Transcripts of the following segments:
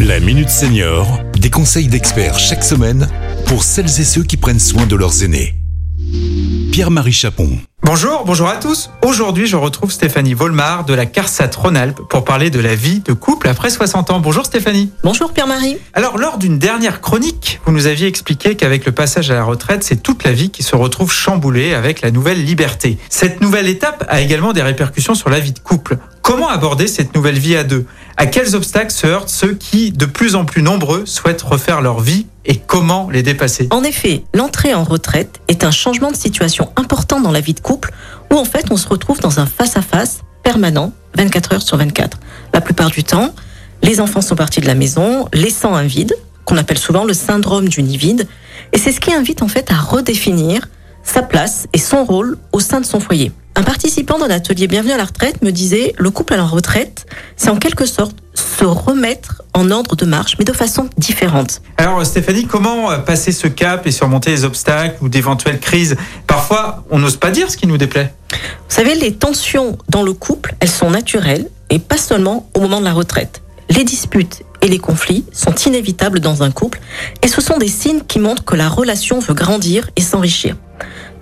La Minute Senior, des conseils d'experts chaque semaine pour celles et ceux qui prennent soin de leurs aînés. Pierre-Marie Chapon. Bonjour, bonjour à tous. Aujourd'hui, je retrouve Stéphanie Volmar de la CARSAT Rhône-Alpes pour parler de la vie de couple après 60 ans. Bonjour Stéphanie. Bonjour Pierre-Marie. Alors, lors d'une dernière chronique, vous nous aviez expliqué qu'avec le passage à la retraite, c'est toute la vie qui se retrouve chamboulée avec la nouvelle liberté. Cette nouvelle étape a également des répercussions sur la vie de couple. Comment aborder cette nouvelle vie à deux? À quels obstacles se heurtent ceux qui, de plus en plus nombreux, souhaitent refaire leur vie et comment les dépasser? En effet, l'entrée en retraite est un changement de situation important dans la vie de couple où en fait on se retrouve dans un face-à-face permanent 24 heures sur 24. La plupart du temps, les enfants sont partis de la maison, laissant un vide qu'on appelle souvent le syndrome du nid vide et c'est ce qui invite en fait à redéfinir sa place et son rôle au sein de son foyer. Un participant d'un atelier Bienvenue à la retraite me disait le couple à la retraite, c'est en quelque sorte se remettre en ordre de marche, mais de façon différente. Alors Stéphanie, comment euh, passer ce cap et surmonter les obstacles ou d'éventuelles crises? Parfois, on n'ose pas dire ce qui nous déplaît. Vous savez, les tensions dans le couple, elles sont naturelles et pas seulement au moment de la retraite. Les disputes et les conflits sont inévitables dans un couple et ce sont des signes qui montrent que la relation veut grandir et s'enrichir.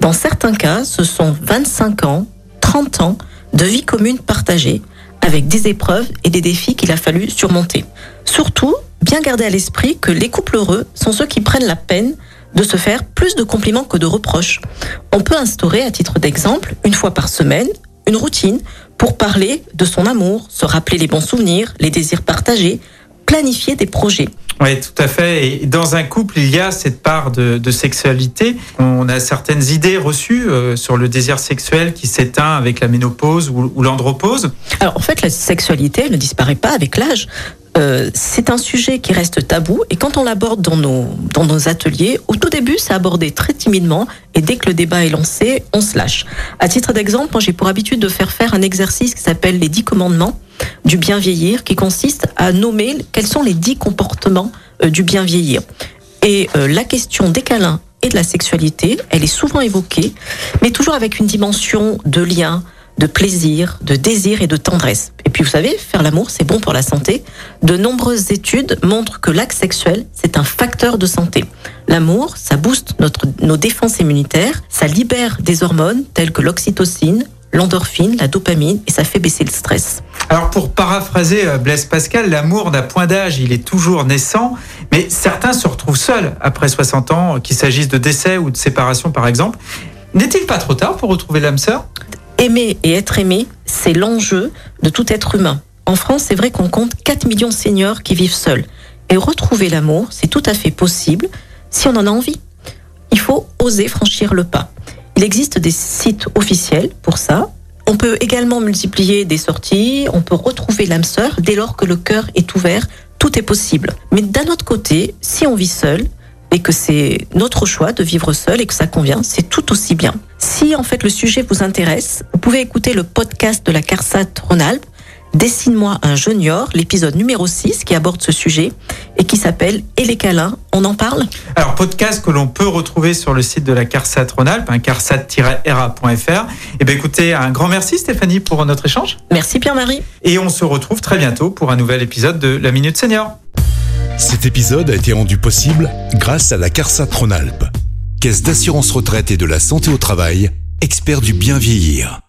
Dans certains cas, ce sont 25 ans, 30 ans de vie commune partagée avec des épreuves et des défis qu'il a fallu surmonter. Surtout, bien garder à l'esprit que les couples heureux sont ceux qui prennent la peine de se faire plus de compliments que de reproches. On peut instaurer, à titre d'exemple, une fois par semaine, une routine pour parler de son amour, se rappeler les bons souvenirs, les désirs partagés, planifier des projets. Oui, tout à fait. Et dans un couple, il y a cette part de, sexualité. On a certaines idées reçues euh, sur le désir sexuel qui s'éteint avec la ménopause ou, l'andropause. Alors en fait, la sexualité ne disparaît pas avec l'âge. Euh, c'est un sujet qui reste tabou et quand on l'aborde dans nos, dans nos ateliers, au tout début, c'est abordé très timidement et dès que le débat est lancé, on se lâche. À titre d'exemple, moi j'ai pour habitude de faire faire un exercice qui s'appelle les dix commandements du bien vieillir, qui consiste à nommer quels sont les dix comportements euh, du bien vieillir. Et euh, la question des câlins et de la sexualité, elle est souvent évoquée, mais toujours avec une dimension de lien, de plaisir, de désir et de tendresse. Et puis vous savez, faire l'amour, c'est bon pour la santé. De nombreuses études montrent que l'acte sexuel, c'est un facteur de santé. L'amour, ça booste notre, nos défenses immunitaires, ça libère des hormones telles que l'oxytocine, l'endorphine, la dopamine, et ça fait baisser le stress. Alors pour paraphraser euh, Blaise Pascal, l'amour n'a point d'âge, il est toujours naissant, mais certains se retrouvent seuls après 60 ans, qu'il s'agisse de décès ou de séparation par exemple. N'est-il pas trop tard pour retrouver l'âme sœur? Aimer et être aimé, c'est l'enjeu de tout être humain. En France, c'est vrai qu'on compte 4 millions de seniors qui vivent seuls. Et retrouver l'amour, c'est tout à fait possible si on en a envie. Il faut oser franchir le pas. Il existe des sites officiels pour ça. On peut également multiplier des sorties, on peut retrouver l'âme sœur dès lors que le cœur est ouvert, tout est possible. Mais d'un autre côté, si on vit seul, et que c'est notre choix de vivre seul et que ça convient, c'est tout aussi bien. Si en fait le sujet vous intéresse, vous pouvez écouter le podcast de la CARSAT Rhône-Alpes, Dessine-moi un junior, l'épisode numéro 6 qui aborde ce sujet et qui s'appelle Et les câlins, on en parle? Alors podcast que l'on peut retrouver sur le site de la CARSAT Rhône-Alpes, hein, carsat-ra.fr. Et bien écoutez, un grand merci Stéphanie pour notre échange. Merci Pierre-Marie. Et on se retrouve très bientôt pour un nouvel épisode de La Minute Senior. Cet épisode a été rendu possible grâce à la CARSAT Rhône-Alpes, Caisse d'assurance retraite et de la santé au travail, expert du bien vieillir.